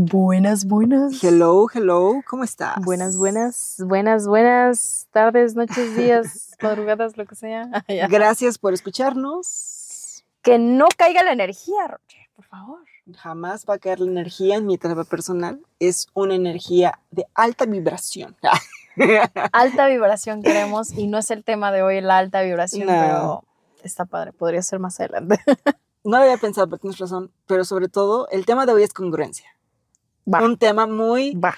Buenas, buenas. Hello, hello, ¿cómo estás? Buenas, buenas, buenas, buenas tardes, noches, días, madrugadas, lo que sea. Gracias por escucharnos. Que no caiga la energía, Roger, por favor. Jamás va a caer la energía en mi etapa personal. Es una energía de alta vibración. Alta vibración queremos y no es el tema de hoy la alta vibración, No. pero está padre, podría ser más adelante. No lo había pensado, pero tienes razón. Pero sobre todo, el tema de hoy es congruencia. Va, Un tema muy, va.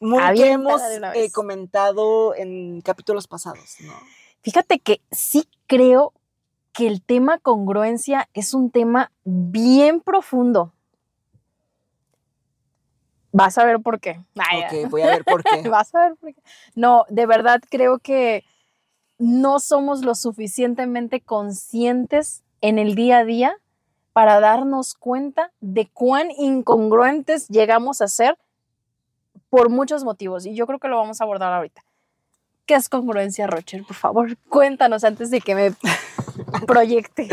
muy que hemos eh, comentado en capítulos pasados, ¿no? Fíjate que sí creo que el tema congruencia es un tema bien profundo. Vas a ver por qué. Ay, Ok, voy a ver por qué. Vas a ver por qué. No, de verdad creo que no somos lo suficientemente conscientes en el día a día para darnos cuenta de cuán incongruentes llegamos a ser por muchos motivos. Y yo creo que lo vamos a abordar ahorita. ¿Qué es congruencia, Rocher? Por favor, cuéntanos antes de que me proyecte.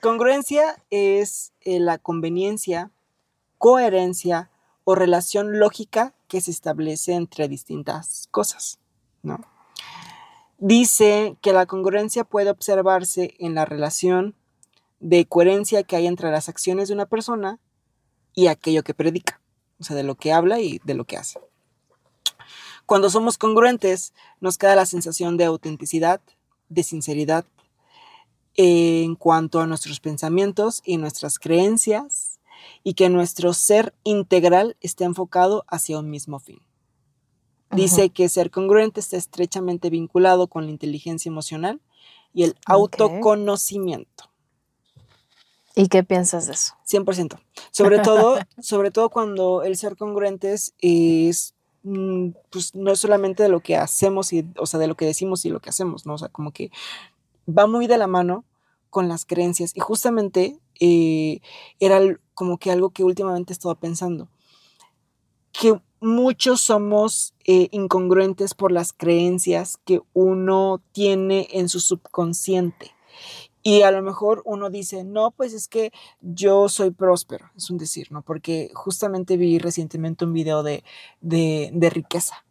Congruencia es eh, la conveniencia, coherencia o relación lógica que se establece entre distintas cosas, ¿no? Dice que la congruencia puede observarse en la relación de coherencia que hay entre las acciones de una persona y aquello que predica, o sea, de lo que habla y de lo que hace. Cuando somos congruentes, nos queda la sensación de autenticidad, de sinceridad, en cuanto a nuestros pensamientos y nuestras creencias y que nuestro ser integral esté enfocado hacia un mismo fin. Dice que ser congruente está estrechamente vinculado con la inteligencia emocional y el autoconocimiento. ¿Y qué piensas de eso? 100%. Sobre todo, sobre todo cuando el ser congruentes es mm, pues no solamente de lo que hacemos y o sea, de lo que decimos y lo que hacemos, ¿no? O sea, como que va muy de la mano con las creencias y justamente eh, era como que algo que últimamente he estado pensando que muchos somos eh, incongruentes por las creencias que uno tiene en su subconsciente. Y a lo mejor uno dice, no, pues es que yo soy próspero, es un decir, ¿no? Porque justamente vi recientemente un video de, de, riqueza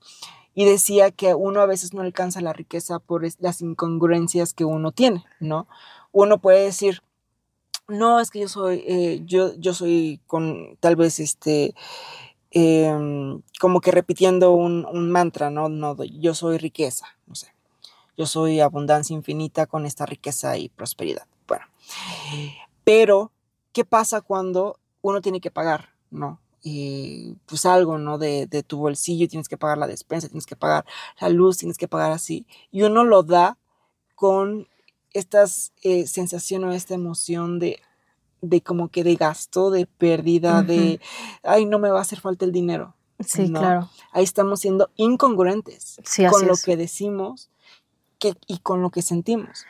y decía que uno a veces no alcanza la riqueza por las incongruencias que uno tiene, ¿no? Uno puede decir, no, es que yo soy, eh, yo, yo soy con tal vez este, em, como que repitiendo un, un mantra, ¿no? No, yo soy riqueza, no sé. Yo soy abundancia infinita con esta riqueza y prosperidad. Bueno, pero, ¿qué pasa cuando uno tiene que pagar, ¿no? Y pues algo, ¿no? De, de tu bolsillo, tienes que pagar la despensa, tienes que pagar la luz, tienes que pagar así. Y uno lo da con estas eh, sensación o esta emoción de, de como que de gasto, de pérdida, de, ay, no me va a hacer falta el dinero. Sí, No. claro. Ahí estamos siendo incongruentes Sí, con lo es. que decimos que, y con lo que sentimos.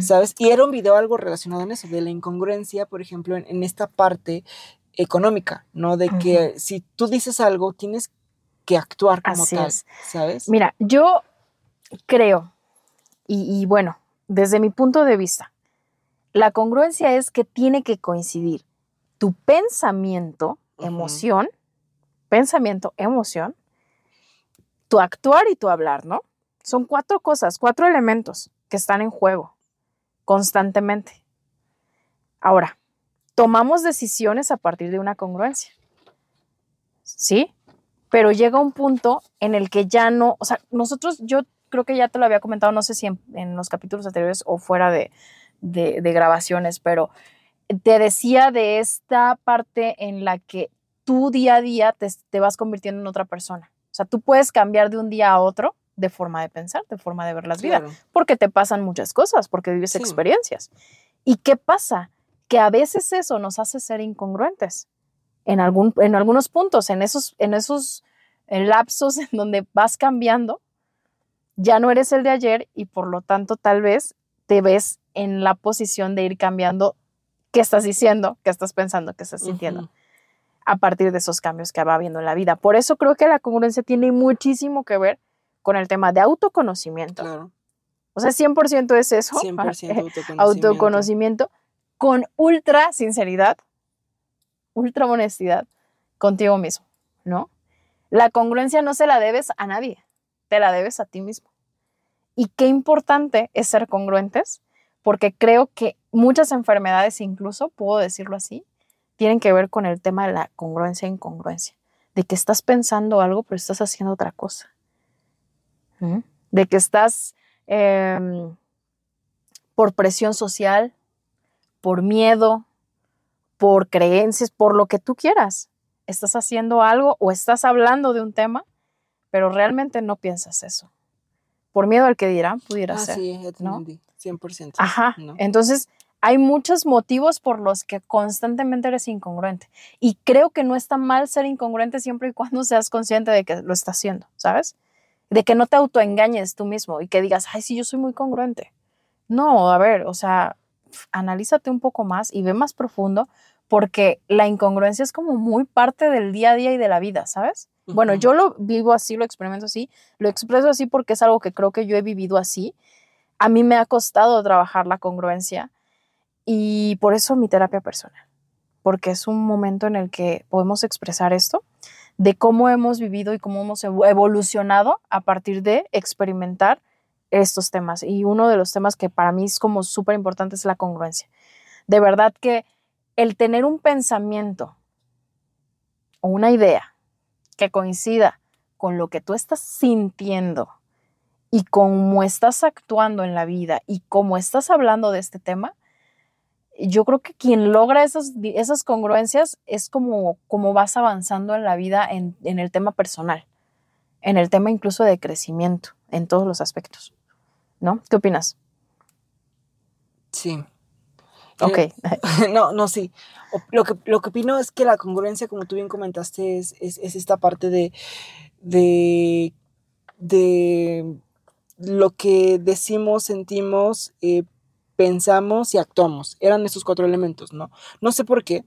¿sabes? Y era un video algo relacionado en eso, de la incongruencia, por ejemplo, en, en esta parte económica, ¿no? De que si tú dices algo, tienes que actuar como Así tal, es. ¿sabes? Mira, yo creo, y, y bueno, desde mi punto de vista, la congruencia es que tiene que coincidir tu pensamiento, emoción, pensamiento, emoción, tu actuar y tu hablar, ¿no? Son cuatro cosas, cuatro elementos que están en juego constantemente. Ahora, tomamos decisiones a partir de una congruencia. ¿Sí? Pero llega un punto en el que ya no, o sea, nosotros, yo creo que ya te lo había comentado, no sé si en, los capítulos anteriores o fuera de, de- de grabaciones, pero te decía de esta parte en la que tú día a día te, te vas convirtiendo en otra persona. O sea, tú puedes cambiar de un día a otro de forma de pensar, de forma de ver las vidas Claro. porque te pasan muchas cosas, porque vives Sí. experiencias. ¿Y qué pasa? Que a veces eso nos hace ser incongruentes en, algún, en algunos puntos, en esos, en esos lapsos en donde vas cambiando, ya no eres el de ayer y por lo tanto tal vez te ves en la posición de ir cambiando qué estás diciendo, qué estás pensando, qué estás sintiendo a partir de esos cambios que va habiendo en la vida. Por eso creo que la congruencia tiene muchísimo que ver con el tema de autoconocimiento. Claro. O sea, 100% es eso. 100% autoconocimiento. autoconocimiento con ultra sinceridad, ultra honestidad, contigo mismo, ¿no? La congruencia no se la debes a nadie, te la debes a ti mismo. Y qué importante es ser congruentes, porque creo que muchas enfermedades, incluso, puedo decirlo así, tienen que ver con el tema de la congruencia e incongruencia, de que estás pensando algo pero estás haciendo otra cosa, ¿Mm? de que estás em, por presión social, por miedo, por creencias, por lo que tú quieras. Estás haciendo algo o estás hablando de un tema, pero realmente no piensas eso. Por miedo al que dirán, pudiera Ah, ser. sí, te ¿no? entendí, 100%. Ajá. ¿no? Entonces, hay muchos motivos por los que constantemente eres incongruente. Y creo que no está mal ser incongruente siempre y cuando seas consciente de que lo estás haciendo, ¿sabes? De que no te autoengañes tú mismo y que digas, ay, sí, yo soy muy congruente. No, a ver, o sea, analízate un poco más y ve más profundo porque la incongruencia es como muy parte del día a día y de la vida, ¿sabes? Bueno, yo lo vivo así, lo experimento así, lo expreso así porque es algo que creo que yo he vivido así. A mí me ha costado trabajar la congruencia y por eso mi terapia personal, porque es un momento en el que podemos expresar esto, de cómo hemos vivido y cómo hemos evo- evolucionado a partir de experimentar estos temas. Y uno de los temas que para mí es como súper importante es la congruencia. De verdad que el tener un pensamiento o una idea que coincida con lo que tú estás sintiendo y cómo estás actuando en la vida y cómo estás hablando de este tema, yo creo que quien logra esas, esas congruencias es como, como vas avanzando en la vida en, en el tema personal, en el tema incluso de crecimiento, en todos los aspectos. ¿No? ¿Qué opinas? Sí. Ok. Eh, no, no, sí. Lo que, lo que opino es que la congruencia, como tú bien comentaste, es, es, es esta parte de, de, de lo que decimos, sentimos, eh, pensamos y actuamos. Eran esos cuatro elementos, ¿no? No sé por qué.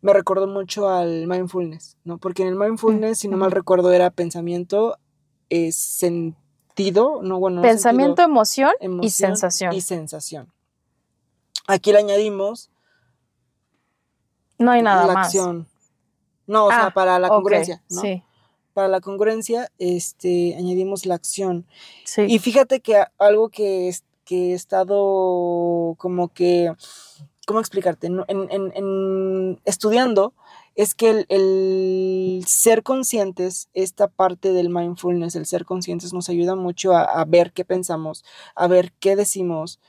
Me recordó mucho al mindfulness, ¿no? Porque en el mindfulness, si no mal recuerdo, era pensamiento, eh, sentido, no, bueno, no Pensamiento, sentido, emoción, y sensación. Y sensación. Aquí le añadimos no hay nada la más. acción. No, o sea, Ah, para la congruencia, ¿no? Sí, Para la congruencia, este, añadimos la acción. sí. Y fíjate que algo que, es- que he estado como que, ¿cómo explicarte? En, en- en- estudiando, es que el, el ser conscientes, esta parte del mindfulness, el ser conscientes nos ayuda mucho a, a ver qué pensamos, a ver qué decimos.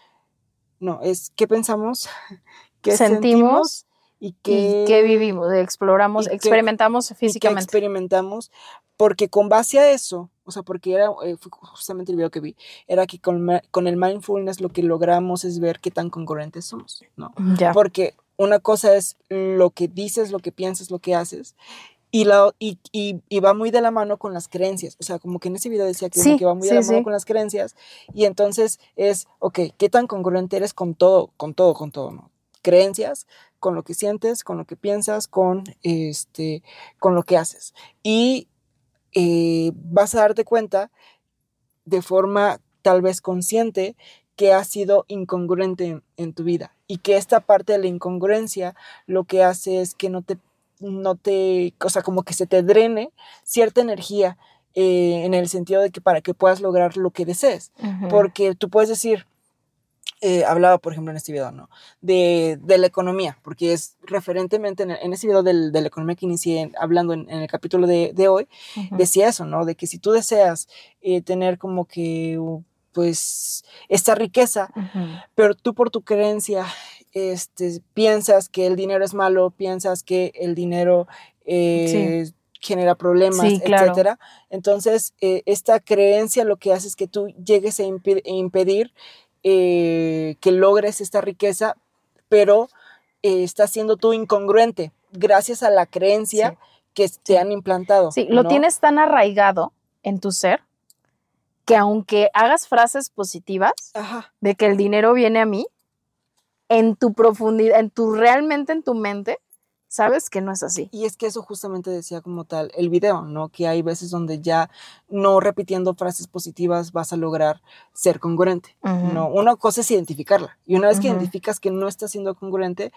No, es qué pensamos, qué sentimos, Sentimos y qué, y qué vivimos, exploramos, y qué- experimentamos y físicamente. experimentamos, porque con base a eso, o sea, porque era, eh, fue justamente el video que vi, era que con, con el mindfulness lo que logramos es ver qué tan congruentes somos, ¿no? Ya. Porque una cosa es lo que dices, lo que piensas, lo que haces, y, la, y, y, y va muy de la mano con las creencias. O sea, como que en ese video decía que, Sí, que va muy de sí, la mano sí. con las creencias. Y entonces es, ok, ¿qué tan congruente eres con todo, con todo, con todo, ¿no? Creencias, con lo que sientes, con lo que piensas, con, este, con lo que haces. Y eh, vas a darte cuenta de forma tal vez consciente que has sido incongruente en, en tu vida y que esta parte de la incongruencia lo que hace es que no te, no te, o sea, como que se te drene cierta energía eh, en el sentido de que para que puedas lograr lo que desees. Porque tú puedes decir, eh, hablaba por ejemplo en este video, ¿no? De, de la economía, porque es referentemente en, en ese video del- de la economía que inicié hablando en, en el capítulo de, de hoy, decía eso, ¿no? De que si tú deseas eh, tener como que, pues, esta riqueza, pero tú por tu creencia este, piensas que el dinero es malo, piensas que el dinero eh, genera problemas, Sí, claro. etcétera. Entonces, eh, esta creencia lo que hace es que tú llegues a impedir eh, que logres esta riqueza, pero eh, estás siendo tú incongruente gracias a la creencia Sí. que te han implantado. Sí, lo ¿no? tienes tan arraigado en tu ser que aunque hagas frases positivas Ajá. de que el dinero viene a mí, en tu profundidad, en tu realmente en tu mente, sabes que no es así. Y es que eso justamente decía como tal el video, ¿no? Que hay veces donde ya no repitiendo frases positivas vas a lograr ser congruente. No, una cosa es identificarla. Y una vez que identificas que no está siendo congruente,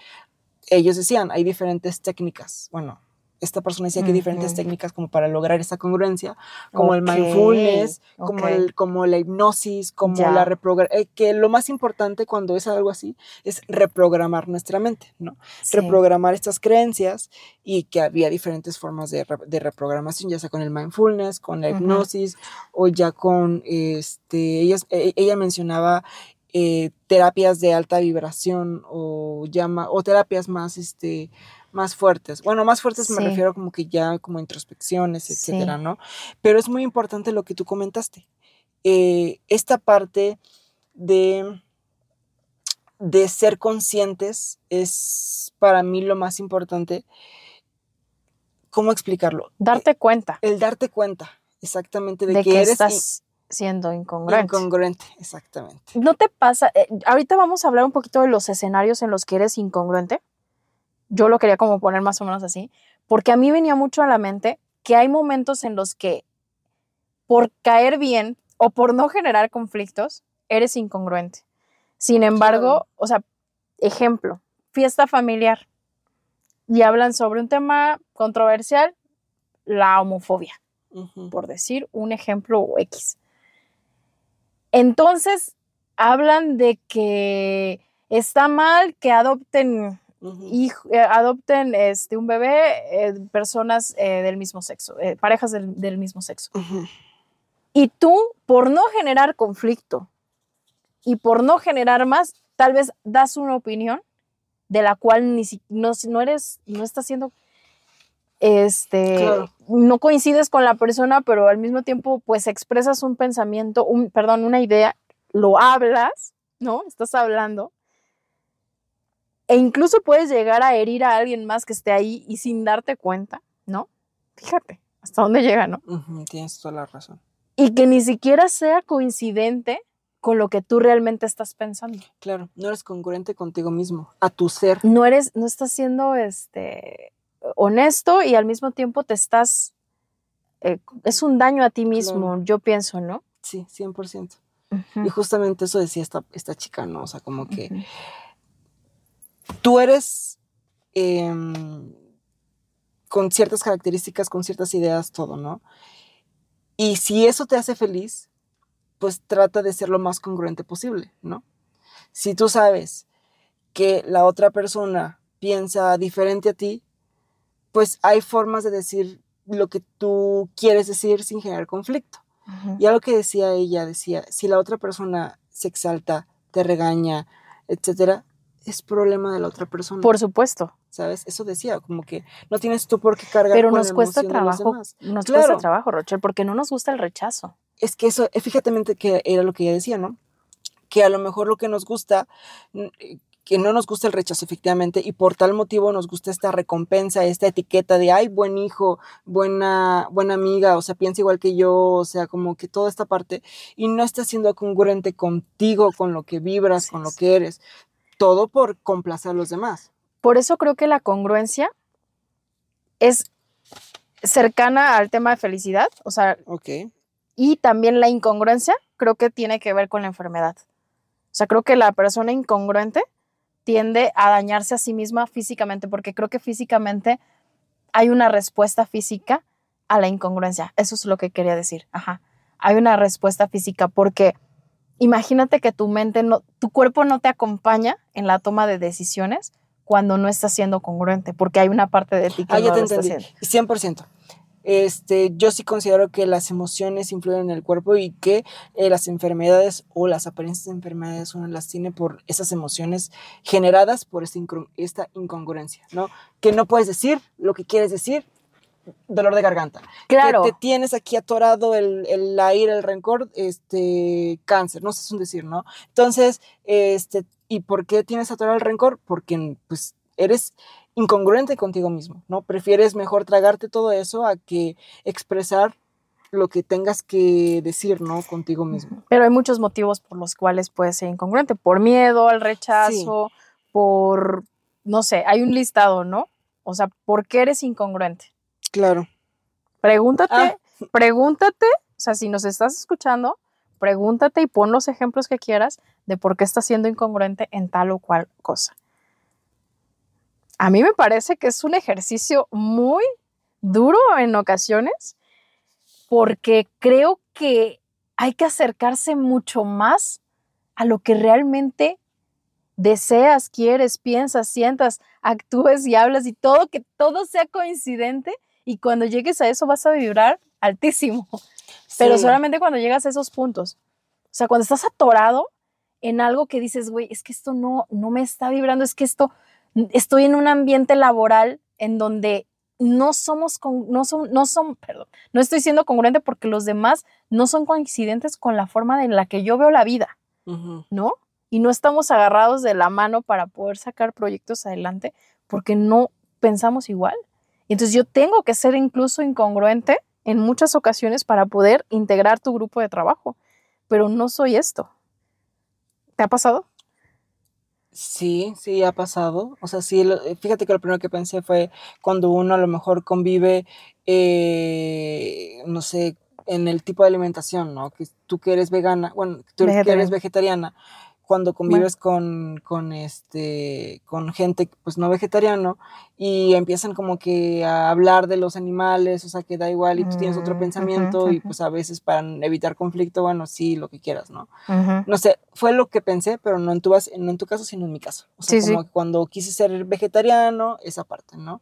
ellos decían, hay diferentes técnicas, bueno, esta persona decía que hay diferentes técnicas como para lograr esa congruencia, como el Ok, mindfulness, como, ok. el, como la hipnosis, como Ya. la reprogramación, que lo más importante cuando es algo así es reprogramar nuestra mente, ¿no? Sí. reprogramar estas creencias y que había diferentes formas de, re- de reprogramación, ya sea con el mindfulness, con la hipnosis o ya con, este, ella, e- ella mencionaba eh, terapias de alta vibración o, llama, o terapias más, este, más fuertes. Bueno, más fuertes me refiero como que ya como introspecciones, Sí. etcétera, ¿no? Pero es muy importante lo que tú comentaste. Eh, esta parte de de ser conscientes es para mí lo más importante. ¿Cómo explicarlo? Darte cuenta El darte cuenta exactamente de, de, que, que, eres estás siendo incongruente. incongruente. Exactamente. ¿No te pasa? eh, ahorita vamos a hablar un poquito de los escenarios en los que eres incongruente. Yo lo quería como poner más o menos así, porque a mí venía mucho a la mente que hay momentos en los que por caer bien o por no generar conflictos, eres incongruente. Sin embargo, o sea, ejemplo, fiesta familiar y hablan sobre un tema controversial, la homofobia por decir un ejemplo X. Entonces, hablan de que está mal que adopten, ujú. hijo- eh, adopten este, un bebé eh, personas eh, del mismo sexo, parejas del, del mismo sexo. Y tú, por no generar conflicto y por no generar más, tal vez das una opinión de la cual ni si- no, no eres, no estás siendo, este, Claro. no coincides con la persona, pero al mismo tiempo, pues expresas un pensamiento, un, perdón, una idea, lo hablas, ¿no? Estás hablando. E incluso puedes llegar a herir a alguien más que esté ahí y sin darte cuenta, ¿no? Fíjate, hasta dónde llega, ¿no? Tienes toda la razón. y que ni siquiera sea coincidente con lo que tú realmente estás pensando. Claro, no eres congruente contigo mismo, a tu ser. No eres, no estás siendo este honesto y al mismo tiempo te estás eh, es un daño a ti mismo, Claro. yo pienso, ¿no? Sí, 100%. Ujú, Y justamente eso decía esta, esta chica, ¿no? O sea, como que. Tú eres em, con ciertas características, con ciertas ideas, todo, ¿no? Y si eso te hace feliz, pues trata de ser lo más congruente posible, ¿no? Si tú sabes que la otra persona piensa diferente a ti, pues hay formas de decir lo que tú quieres decir sin generar conflicto. Ujú. Y algo que decía ella, decía, si la otra persona se exalta, te regaña, etcétera, es problema de la otra persona. Por supuesto, ¿Sabes? Eso decía, como que no tienes tú por qué cargar pero con nos la cuesta trabajo, nos Claro. cuesta trabajo, Rochelle, porque no nos gusta el rechazo. Es que eso, eh, fíjate que era lo que ella decía, ¿no? Que a lo mejor lo que nos gusta, que no nos gusta el rechazo, efectivamente, y por tal motivo nos gusta esta recompensa, esta etiqueta de, ay, buen hijo, buena, buena amiga, o sea, piensa igual que yo, o sea, como que toda esta parte, y no está siendo congruente contigo, con lo que vibras, con lo que eres, todo por complacer a los demás. Por eso creo que la congruencia es cercana al tema de felicidad, o sea, Ok. y también la incongruencia creo que tiene que ver con la enfermedad. O sea, creo que la persona incongruente tiende a dañarse a sí misma físicamente, porque creo que físicamente hay una respuesta física a la incongruencia. Eso es lo que quería decir. Ajá. Hay una respuesta física porque imagínate que tu mente no, tu cuerpo no te acompaña en la toma de decisiones cuando no estás siendo congruente, porque hay una parte de ti que Ah, ya no te lo está entendí. haciendo. 100%. Este, yo sí considero que las emociones influyen en el cuerpo y que eh, las enfermedades o las apariencias de enfermedades uno las tiene por esas emociones generadas por esta, esta incongruencia, ¿no? Que no puedes decir lo que quieres decir, dolor de garganta. Claro. Que te tienes aquí atorado el, el la ira, el rencor, este, cáncer, no sé, es un decir, ¿no? Entonces, este, ¿y por qué tienes atorado el rencor? Porque, pues, eres incongruente contigo mismo, ¿no? Prefieres mejor tragarte todo eso a que expresar lo que tengas que decir, ¿no? Contigo mismo. Pero hay muchos motivos por los cuales puede ser incongruente. Por miedo al rechazo, por, no sé, hay un listado, ¿no? O sea, ¿por qué eres incongruente? Claro. Pregúntate, Ah. pregúntate, o sea, si nos estás escuchando, pregúntate y pon los ejemplos que quieras de por qué estás siendo incongruente en tal o cual cosa. A mí me parece que es un ejercicio muy duro en ocasiones porque creo que hay que acercarse mucho más a lo que realmente deseas, quieres, piensas, sientas, actúes y hablas y todo, que todo sea coincidente y cuando llegues a eso vas a vibrar altísimo. Pero solamente cuando llegas a esos puntos. O sea, cuando estás atorado en algo que dices, güey, es que esto no, no me está vibrando, es que esto, estoy en un ambiente laboral en donde no somos, con, no son, no son, perdón, no estoy siendo congruente porque los demás no son coincidentes con la forma en la que yo veo la vida, ¿no? Y no estamos agarrados de la mano para poder sacar proyectos adelante porque no pensamos igual. Entonces yo tengo que ser incluso incongruente en muchas ocasiones para poder integrar tu grupo de trabajo, pero no soy esto. ¿Te ha pasado? Sí, sí, ha pasado. O sea, sí, fíjate que lo primero que pensé fue cuando uno a lo mejor convive, eh, no sé, en el tipo de alimentación, ¿no? Que tú que eres vegana, bueno, tú que eres vegetariana, cuando convives con, con, este, con gente pues no vegetariano y empiezan como que a hablar de los animales, o sea, que da igual y tú tienes otro mm, pensamiento y pues a veces para evitar conflicto, bueno, sí, lo que quieras, ¿no? No sé, fue lo que pensé, pero no en tu, no en tu caso, sino en mi caso. O sea, como que cuando quise ser vegetariano, esa parte, ¿no?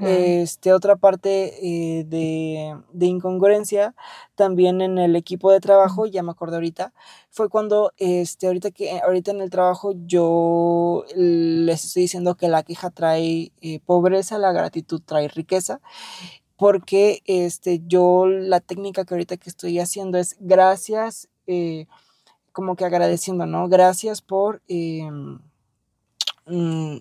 Este, otra parte eh, de, de incongruencia, también en el equipo de trabajo, ya me acordé ahorita, fue cuando, este, ahorita que, ahorita en el trabajo yo les estoy diciendo que la queja trae eh, pobreza, la gratitud trae riqueza, porque, este, yo la técnica que ahorita que estoy haciendo es gracias, eh, como que agradeciendo, ¿no? Gracias por, em, mm,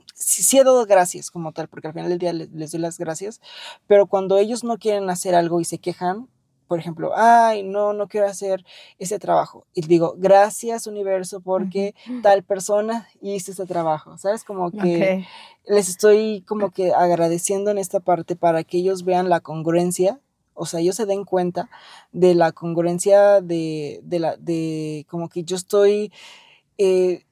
he dado gracias como tal, porque al final del día les doy las gracias, pero cuando ellos no quieren hacer algo y se quejan, por ejemplo, ay, no, no quiero hacer ese trabajo. Y digo, gracias universo porque tal persona hizo ese trabajo, ¿sabes? Como que les estoy como que agradeciendo en esta parte para que ellos vean la congruencia, o sea, ellos se den cuenta de la congruencia de, de la, de como que yo estoy... Eh,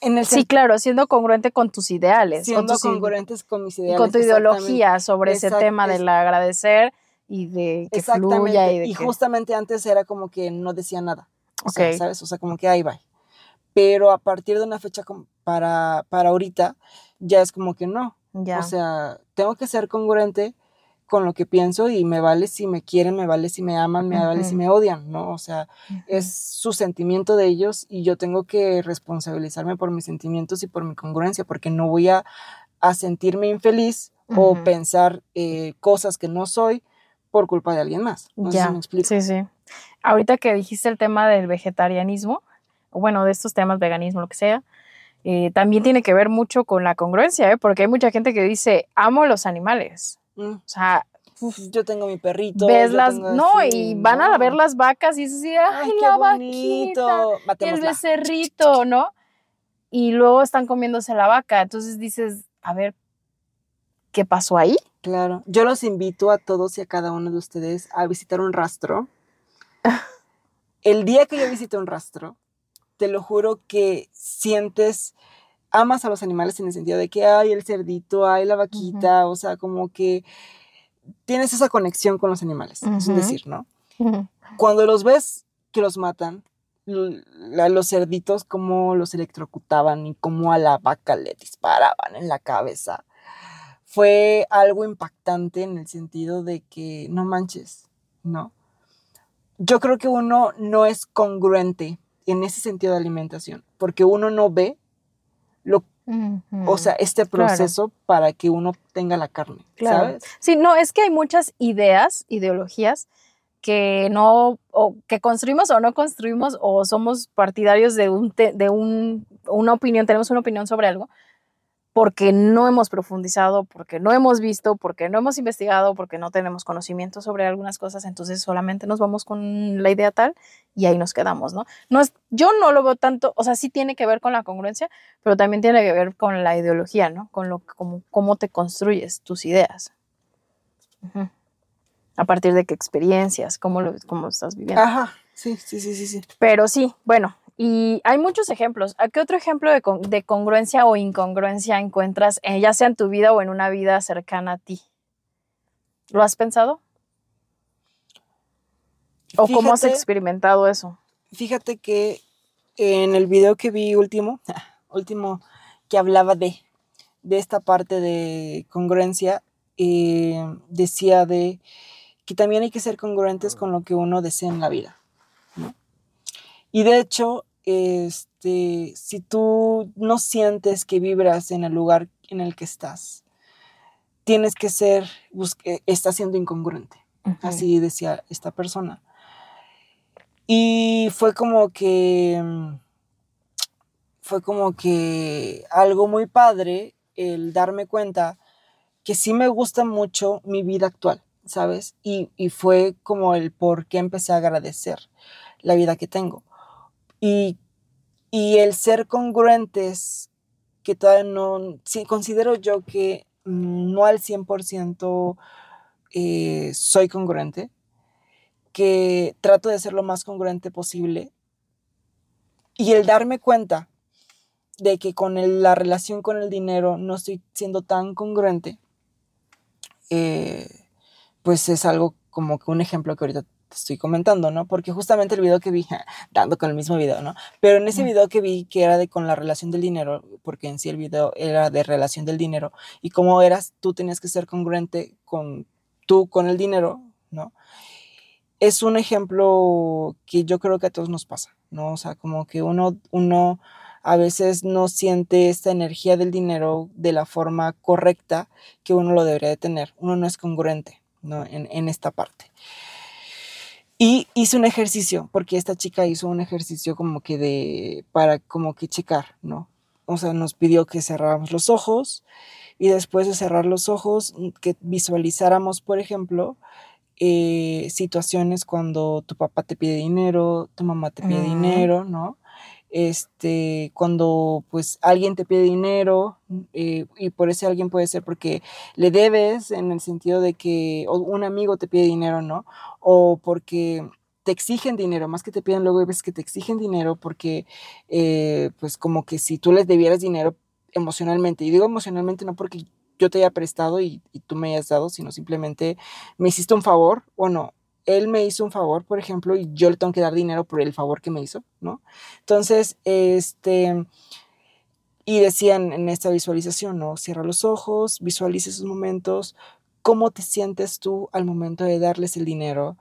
en el sí, claro, siendo congruente con tus ideales. Siendo con congruentes con mis ideales. Con tu ideología sobre ese tema del agradecer y de que fluya y de y justamente antes era como que no decía nada. O sea, ¿sabes? O sea, como que ahí va. Pero a partir de una fecha para, para ahorita, ya es como que no. O sea, tengo que ser congruente con lo que pienso y me vale si me quieren, me vale si me aman, me vale si me odian, ¿no? O sea, es su sentimiento de ellos y yo tengo que responsabilizarme por mis sentimientos y por mi congruencia, porque no voy a, a sentirme infeliz o pensar eh, cosas que no soy por culpa de alguien más. ya. me explico. Sí, sí. Ahorita que dijiste el tema del vegetarianismo, bueno, de estos temas, veganismo, lo que sea, eh, también tiene que ver mucho con la congruencia, ¿eh? porque hay mucha gente que dice, amo los animales. Mm. O sea, yo tengo mi perrito. Ves las, no, y van a ver las vacas y es así, ay, la vaquita, el becerrito, ¿no? Y luego están comiéndose la vaca. Entonces dices, a ver, ¿qué pasó ahí? Claro, yo los invito a todos y a cada uno de ustedes a visitar un rastro. El día que yo visité un rastro, te lo juro que sientes, amas a los animales en el sentido de que hay el cerdito, hay la vaquita, o sea, como que tienes esa conexión con los animales, es decir, ¿no? Cuando los ves que los matan, los cerditos, cómo los electrocutaban y cómo a la vaca le disparaban en la cabeza fue algo impactante en el sentido de que no manches, ¿no? Yo creo que uno no es congruente en ese sentido de alimentación, porque uno no ve lo, o sea, este proceso para que uno tenga la carne, ¿sabes? Sí, no, es que hay muchas ideas, ideologías que no, o que construimos o no construimos, o somos partidarios de, un de un, una opinión, tenemos una opinión sobre algo, porque no hemos profundizado, porque no hemos visto, porque no hemos investigado, porque no tenemos conocimiento sobre algunas cosas, entonces solamente nos vamos con la idea tal y ahí nos quedamos, ¿no? no es, yo no lo veo tanto, o sea, sí tiene que ver con la congruencia, pero también tiene que ver con la ideología, ¿no? Con lo como, cómo te construyes tus ideas. A partir de qué experiencias, cómo lo cómo estás viviendo. Ajá, sí, sí, sí, sí, sí. Pero sí, bueno, y hay muchos ejemplos. ¿A qué otro ejemplo de, congruencia o incongruencia encuentras, eh, ya sea en tu vida o en una vida cercana a ti? ¿Lo has pensado? ¿O cómo has experimentado eso? Fíjate que en el video que vi último, último que hablaba de, de esta parte de congruencia, eh, decía de que también hay que ser congruentes con lo que uno desea en la vida. ¿no? Y de hecho, este, si tú no sientes que vibras en el lugar en el que estás, tienes que ser, busque- estás siendo incongruente. Así decía esta persona. Y fue como que. mm, Fue como que algo muy padre el darme cuenta que sí me gusta mucho mi vida actual, ¿sabes? Y, y fue como el por qué empecé a agradecer la vida que tengo. Y, y el ser congruentes, que todavía no. Sí, considero yo que no al 100% eh, soy congruente que trato de ser lo más congruente posible. Y el darme cuenta de que con la relación con el dinero no estoy siendo tan congruente, eh, pues es algo como que un ejemplo que ahorita te estoy comentando, ¿no? Porque justamente el video que vi, dando con el mismo video, ¿no? Pero en ese video que vi que era de con la relación del dinero, porque en sí el video era de relación del dinero, y cómo eras, tú tenías que ser congruente con tú, con el dinero, ¿no? es un ejemplo que yo creo que a todos nos pasa, ¿no? O sea, como que uno, uno a veces no siente esta energía del dinero de la forma correcta que uno lo debería de tener. Uno no es congruente, ¿no? En, en esta parte. Y hice un ejercicio, porque esta chica hizo un ejercicio como que de, para como que checar, ¿no? O sea, nos pidió que cerráramos los ojos y después de cerrar los ojos, que visualizáramos, por ejemplo, eh, situaciones cuando tu papá te pide dinero, tu mamá te pide Mm. dinero, ¿no? Este, cuando pues alguien te pide dinero eh, y por ese alguien puede ser porque le debes en el sentido de que un amigo te pide dinero, ¿no? O porque te exigen dinero, más que te piden luego hay veces que te exigen dinero porque eh, pues como que si tú les debieras dinero emocionalmente, y digo emocionalmente no porque yo te haya prestado y, y tú me hayas dado, sino simplemente me hiciste un favor o no. Él me hizo un favor, por ejemplo, y yo le tengo que dar dinero por el favor que me hizo, ¿no? Entonces, este, y decían en esta visualización, ¿no? Cierra los ojos, visualiza esos momentos, cómo te sientes tú al momento de darles el dinero,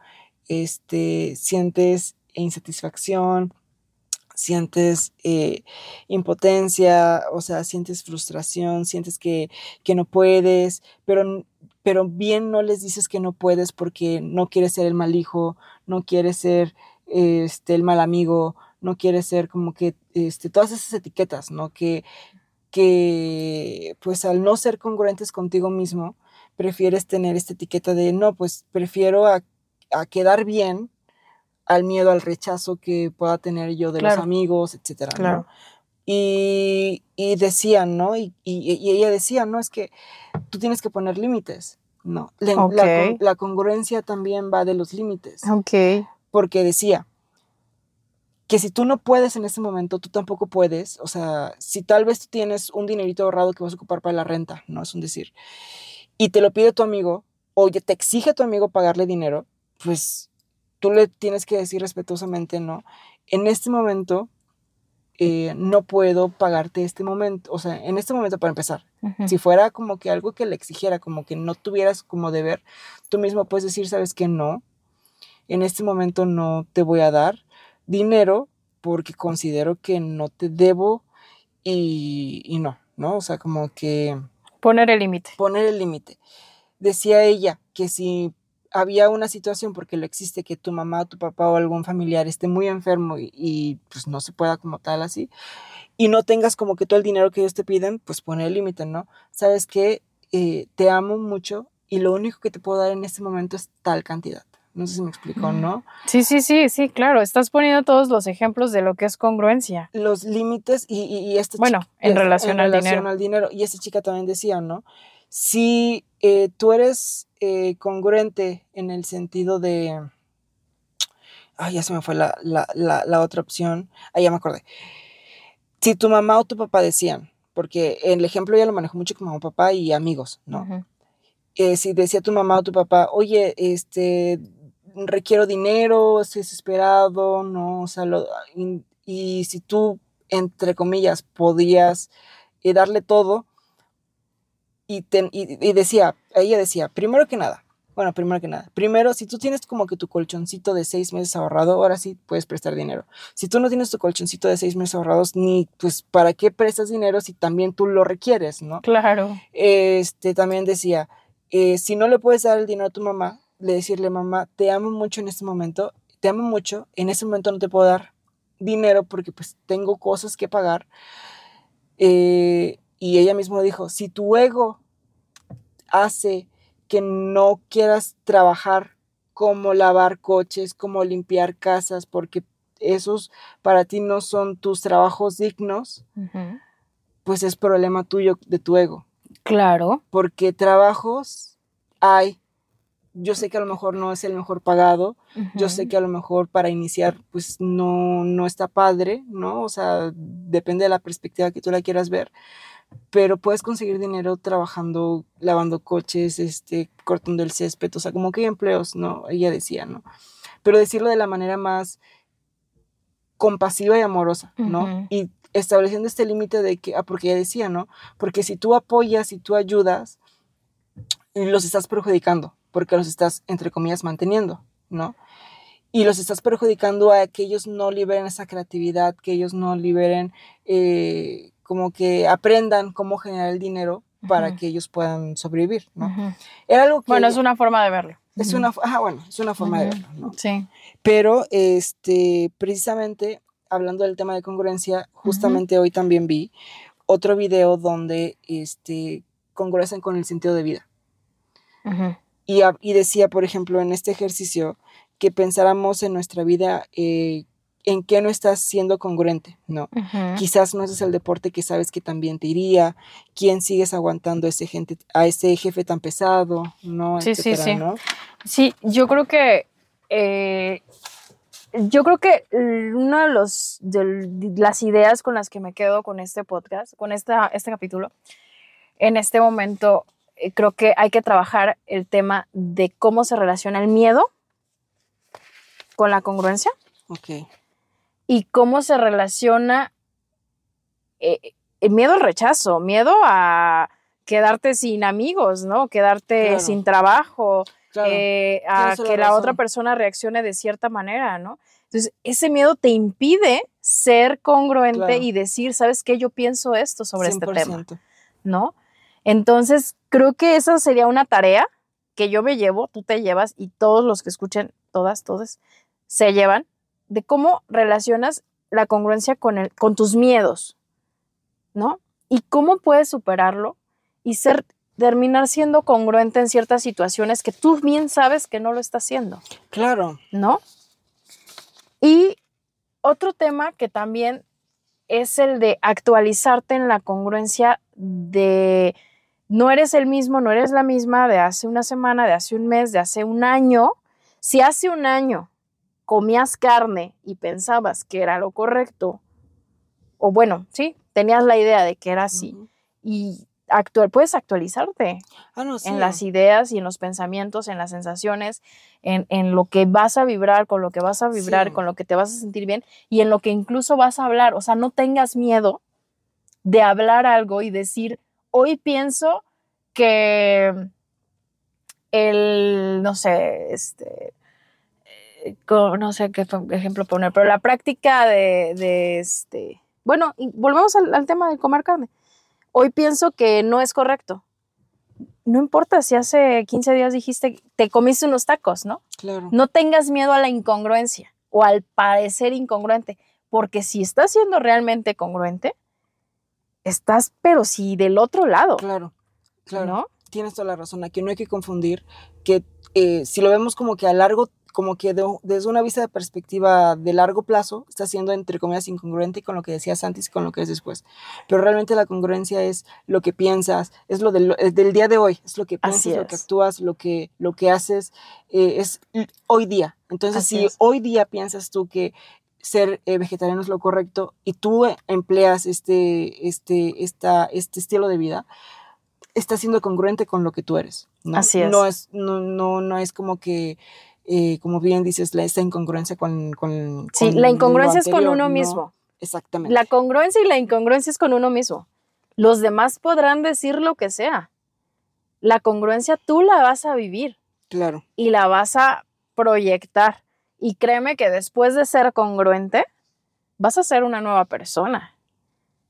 este, sientes insatisfacción, sientes eh, impotencia, o sea, sientes frustración, sientes que, que no puedes, pero, pero bien no les dices que no puedes porque no quieres ser el mal hijo, no quieres ser este, el mal amigo, no quieres ser como que este, todas esas etiquetas, ¿no? Que, que pues al no ser congruentes contigo mismo, prefieres tener esta etiqueta de no, pues prefiero a, a quedar bien al miedo al rechazo que pueda tener yo de Claro. los amigos, etcétera, ¿no? Claro. Y, y decían, ¿no? Y, y- y ella decía, no, es que tú tienes que poner límites, ¿no? La, la Ok. con- la congruencia también va de los límites, Ok. porque decía que si tú no puedes en ese momento, tú tampoco puedes, o sea, si tal vez tú tienes un dinerito ahorrado que vas a ocupar para la renta, ¿no? Es un decir, y te lo pide tu amigo, o te exige tu amigo pagarle dinero, pues tú le tienes que decir respetuosamente, no, en este momento eh, no puedo pagarte este momento, o sea, en este momento para empezar, si fuera como que algo que le exigiera, como que no tuvieras como deber, tú mismo puedes decir, sabes que no, en este momento no te voy a dar dinero porque considero que no te debo y, y no, ¿no? O sea, como que Poner el límite. poner el límite. Decía ella que si había una situación, porque lo existe, que tu mamá o tu papá o algún familiar esté muy enfermo y, y, pues no se pueda como tal así, y no tengas como que todo el dinero que ellos te piden, pues poner el límite, ¿no? Sabes que eh, te amo mucho y lo único que te puedo dar en este momento es tal cantidad. No sé si me explicó, ¿no? Sí, sí, sí, sí, claro. Estás poniendo todos los ejemplos de lo que es congruencia. Los límites y, y, y esta Bueno, chica- en relación al dinero. al dinero. Y esta chica también decía, ¿no? Si eh, tú eres eh, congruente en el sentido de... Ay, ya se me fue la, la, la, la otra opción. Ah, ya me acordé. Si tu mamá o tu papá decían, porque el ejemplo ya lo manejo mucho con mamá, papá y amigos, ¿no? Eh, si decía tu mamá o tu papá, oye, este, requiero dinero, estoy desesperado, no, o sea, y, si tú, entre comillas, podías darle todo, y, y, decía, ella decía, primero que nada, bueno, primero que nada, primero, si tú tienes como que tu colchoncito de seis meses ahorrado, ahora sí puedes prestar dinero. Si tú no tienes tu colchoncito de seis meses ahorrados, ni pues, ¿para qué prestas dinero si también tú lo requieres, no? Claro. Este, también decía, eh, si no le puedes dar el dinero a tu mamá, le decirle, mamá, te amo mucho en este momento, te amo mucho, en este momento no te puedo dar dinero porque pues tengo cosas que pagar. Eh, y ella misma dijo, si tu ego hace que no quieras trabajar como lavar coches, como limpiar casas, porque esos para ti no son tus trabajos dignos, pues es problema tuyo de tu ego. Claro. Porque trabajos hay. Yo sé que a lo mejor no es el mejor pagado, yo sé que a lo mejor para iniciar pues no, no está padre, ¿no? O sea, depende de la perspectiva que tú la quieras ver, pero puedes conseguir dinero trabajando, lavando coches, este, cortando el césped, o sea, como que hay empleos, ¿no? Ella decía, ¿no? Pero decirlo de la manera más compasiva y amorosa, ¿no? Y estableciendo este límite de que, ah, porque ella decía, ¿no? Porque si tú apoyas y tú ayudas, los estás perjudicando, porque los estás, entre comillas, manteniendo, ¿no? Y los estás perjudicando a que ellos no liberen esa creatividad, que ellos no liberen eh, como que aprendan cómo generar el dinero para que ellos puedan sobrevivir, ¿no? Era algo que... Bueno, es una forma de verlo. Es una, ah, bueno, es una forma de verlo, ¿no? Sí. Pero, este, precisamente, hablando del tema de congruencia, justamente hoy también vi otro video donde, este, congruencen con el sentido de vida. y, y, decía, por ejemplo, en este ejercicio, que pensáramos en nuestra vida eh, en qué no estás siendo congruente, ¿no? Quizás no es el deporte que sabes que también te iría, quién sigues aguantando a ese, gente, a ese jefe tan pesado, ¿no? Sí, sí, sí. Sí, yo creo que... Eh, yo creo que una de, los, de las ideas con las que me quedo con este podcast, con esta, este capítulo, en este momento eh, creo que hay que trabajar el tema de cómo se relaciona el miedo con la congruencia. Ok y cómo se relaciona el eh, eh, miedo al rechazo, miedo a quedarte sin amigos, ¿no? Quedarte sin trabajo, eh, a que la, otra persona reaccione de cierta manera, ¿no? Entonces, ese miedo te impide ser congruente y decir, ¿sabes qué? Yo pienso esto sobre este tema, ¿no? Entonces, creo que esa sería una tarea que yo me llevo, tú te llevas y todos los que escuchen, todas, todos, se llevan de cómo relacionas la congruencia con, el, con tus miedos, ¿no? Y cómo puedes superarlo y ser, terminar siendo congruente en ciertas situaciones que tú bien sabes que no lo estás haciendo. Claro. ¿No? Y otro tema que también es el de actualizarte en la congruencia de no eres el mismo, no eres la misma de hace una semana, de hace un mes, de hace un año. Si hace un año comías carne y pensabas que era lo correcto, o bueno, sí, tenías la idea de que era así, y actual, puedes actualizarte ah, en las ideas y en los pensamientos, en las sensaciones, en, lo que vas a vibrar, con lo que vas a vibrar, con lo que te vas a sentir bien y en lo que incluso vas a hablar. O sea, no tengas miedo de hablar algo y decir, hoy pienso que el, no sé, este, no sé qué ejemplo poner, pero la práctica de, este, bueno, volvemos al, tema de comer carne. Hoy pienso que no es correcto. No importa si hace 15 días dijiste, te comiste unos tacos, ¿no? Claro. No tengas miedo a la incongruencia o al parecer incongruente, porque si estás siendo realmente congruente, estás, pero si del otro lado. Claro, claro. Tienes toda la razón. Aquí no hay que confundir que eh, si lo vemos como que a largo como que desde una vista de perspectiva de largo plazo está siendo entre comillas incongruente con lo que decías antes y con lo que es después. Pero realmente la congruencia es lo que piensas, es lo del, día de hoy, es lo que piensas, lo que actúas, lo que, lo que haces, eh, es hoy día. Entonces, si hoy día piensas tú que ser eh, vegetariano es lo correcto y tú empleas este, este, esta, este estilo de vida, está siendo congruente con lo que tú eres. ¿no? Así es. No es, no, no, no es como que, eh, como bien dices, la, esa incongruencia con, con Sí, con la incongruencia es con uno no, mismo. Exactamente. La congruencia y la incongruencia es con uno mismo. Los demás podrán decir lo que sea. La congruencia tú la vas a vivir Claro. y la vas a proyectar. Y créeme que después de ser congruente, vas a ser una nueva persona,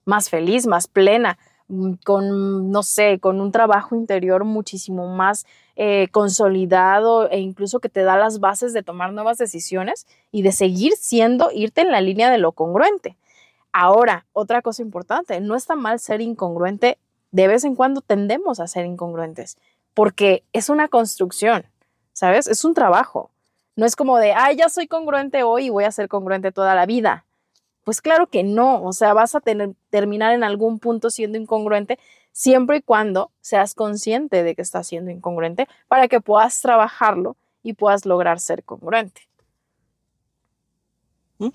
más feliz, más plena, mm, con, no sé, con un trabajo interior muchísimo más eh, consolidado e incluso que te da las bases de tomar nuevas decisiones y de seguir siendo, irte en la línea de lo congruente. Ahora, otra cosa importante, no está mal ser incongruente, de vez en cuando tendemos a ser incongruentes, porque es una construcción, ¿sabes? Es un trabajo. No es como de, ay, ya soy congruente hoy y voy a ser congruente toda la vida. Pues claro que no, o sea, vas a tener, terminar en algún punto siendo incongruente siempre y cuando seas consciente de que estás siendo incongruente para que puedas trabajarlo y puedas lograr ser congruente. ¿Mm?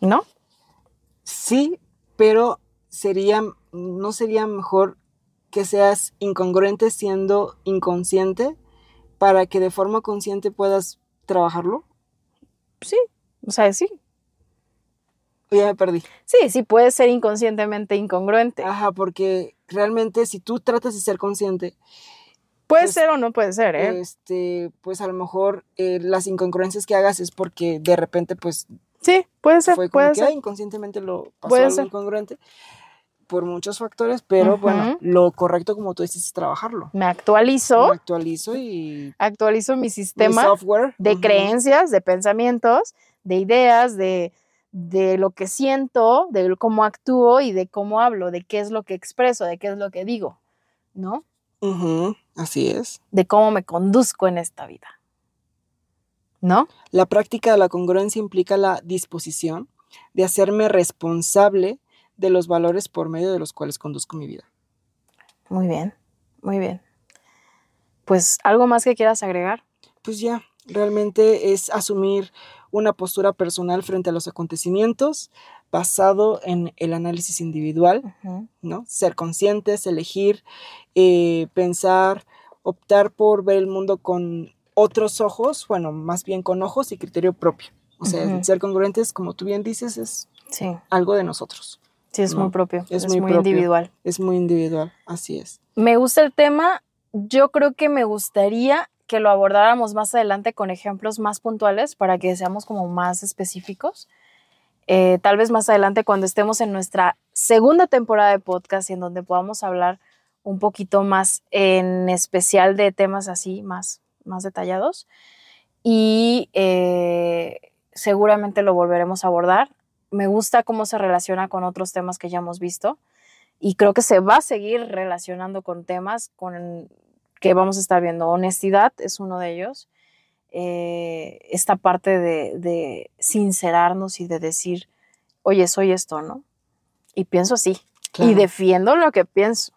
¿No? Sí, pero sería, ¿no sería mejor que seas incongruente siendo inconsciente para que de forma consciente puedas trabajarlo? Sí, o sea, sí. O ya me perdí. Sí, sí puedes ser inconscientemente incongruente. Ajá, porque realmente si tú tratas de ser consciente, puede pues, ser o no puede ser, ¿eh? este, pues a lo mejor eh, las incongruencias que hagas es porque de repente pues sí, puede ser, fue como puede que ser. "Ay, inconscientemente lo pasó Puede algo ser. incongruente por muchos factores, pero bueno, lo correcto como tú dices es trabajarlo. Me actualizo, Me actualizo y actualizo mi mi sistema software de creencias, de pensamientos, de ideas, de, de lo que siento, de cómo actúo y de cómo hablo, de qué es lo que expreso, de qué es lo que digo, ¿no? así es. De cómo me conduzco en esta vida. ¿No? La práctica de la congruencia implica la disposición de hacerme responsable de los valores por medio de los cuales conduzco mi vida. Muy bien, muy bien. Pues algo más que quieras agregar. Pues ya, realmente es asumir una postura personal frente a los acontecimientos basado en el análisis individual. ¿no? Ser conscientes, elegir, eh, pensar, optar por ver el mundo con otros ojos, bueno, más bien con ojos y criterio propio. O sea, ser congruentes, como tú bien dices, es Sí, algo de nosotros. sí, es No, muy propio, es es, muy muy, propio. individual. Es muy individual, así es. Me gusta el tema. Yo creo que me gustaría que lo abordáramos más adelante con ejemplos más puntuales para que seamos como más específicos. Eh, tal vez más adelante cuando estemos en nuestra segunda temporada de podcast y en donde podamos hablar un poquito más en especial de temas así más, más detallados. Y eh, seguramente lo volveremos a abordar. Me gusta cómo se relaciona con otros temas que ya hemos visto y creo que se va a seguir relacionando con temas con que vamos a estar viendo. Honestidad es uno de ellos. Eh, esta parte de, de sincerarnos y de decir, oye, soy esto, ¿no? Y pienso así. Claro, Y defiendo lo que pienso.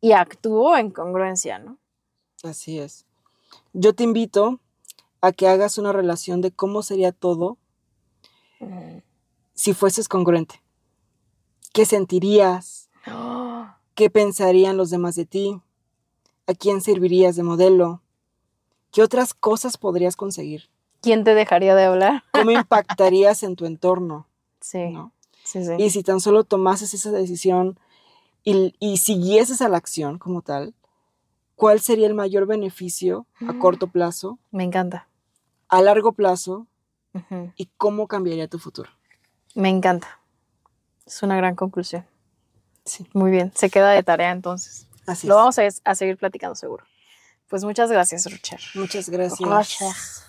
Y actúo en congruencia, ¿no? Así es. Yo te invito a que hagas una relación de cómo sería todo si fueses congruente. ¿Qué sentirías? ¿Qué pensarían los demás de ti? ¿A quién servirías de modelo? ¿Qué otras cosas podrías conseguir? ¿Quién te dejaría de hablar? ¿Cómo impactarías en tu entorno? Sí, ¿no? sí, sí. Y si tan solo tomases esa decisión y, y siguieses a la acción como tal, ¿cuál sería el mayor beneficio a Mm. corto plazo, Me encanta. a largo plazo y cómo cambiaría tu futuro? Me encanta. Es una gran conclusión. Sí, Muy bien. Se queda de tarea entonces. Así Lo es. vamos a, a seguir platicando seguro. Pues muchas gracias, Rocher. Muchas gracias. Gracias.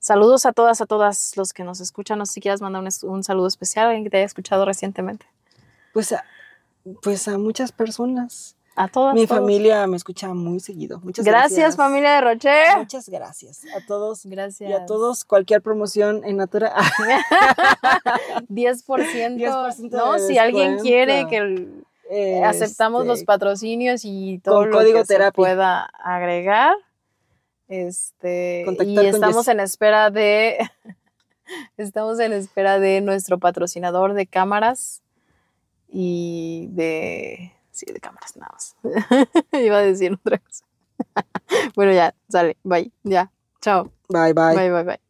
Saludos a todas, a todas los que nos escuchan. No sé si quieras mandar un, un saludo especial a alguien que te haya escuchado recientemente. Pues a, pues a muchas personas. A todas. Mi todos. familia me escucha muy seguido. Muchas Gracias, gracias. familia de Rocher. Muchas gracias a todos. Gracias. Y a todos, cualquier promoción en Natura. 10%. 10% de no, si alguien quiere que el- aceptamos los Este, patrocinios y todo con lo código que se pueda agregar. Este, y Contactar estamos en espera de estamos en espera de nuestro patrocinador de cámaras y de Sí, de cámaras nada más. Iba a decir otra cosa. bueno, ya, sale. Bye. Ya. Chao. Bye, bye. Bye, bye, bye.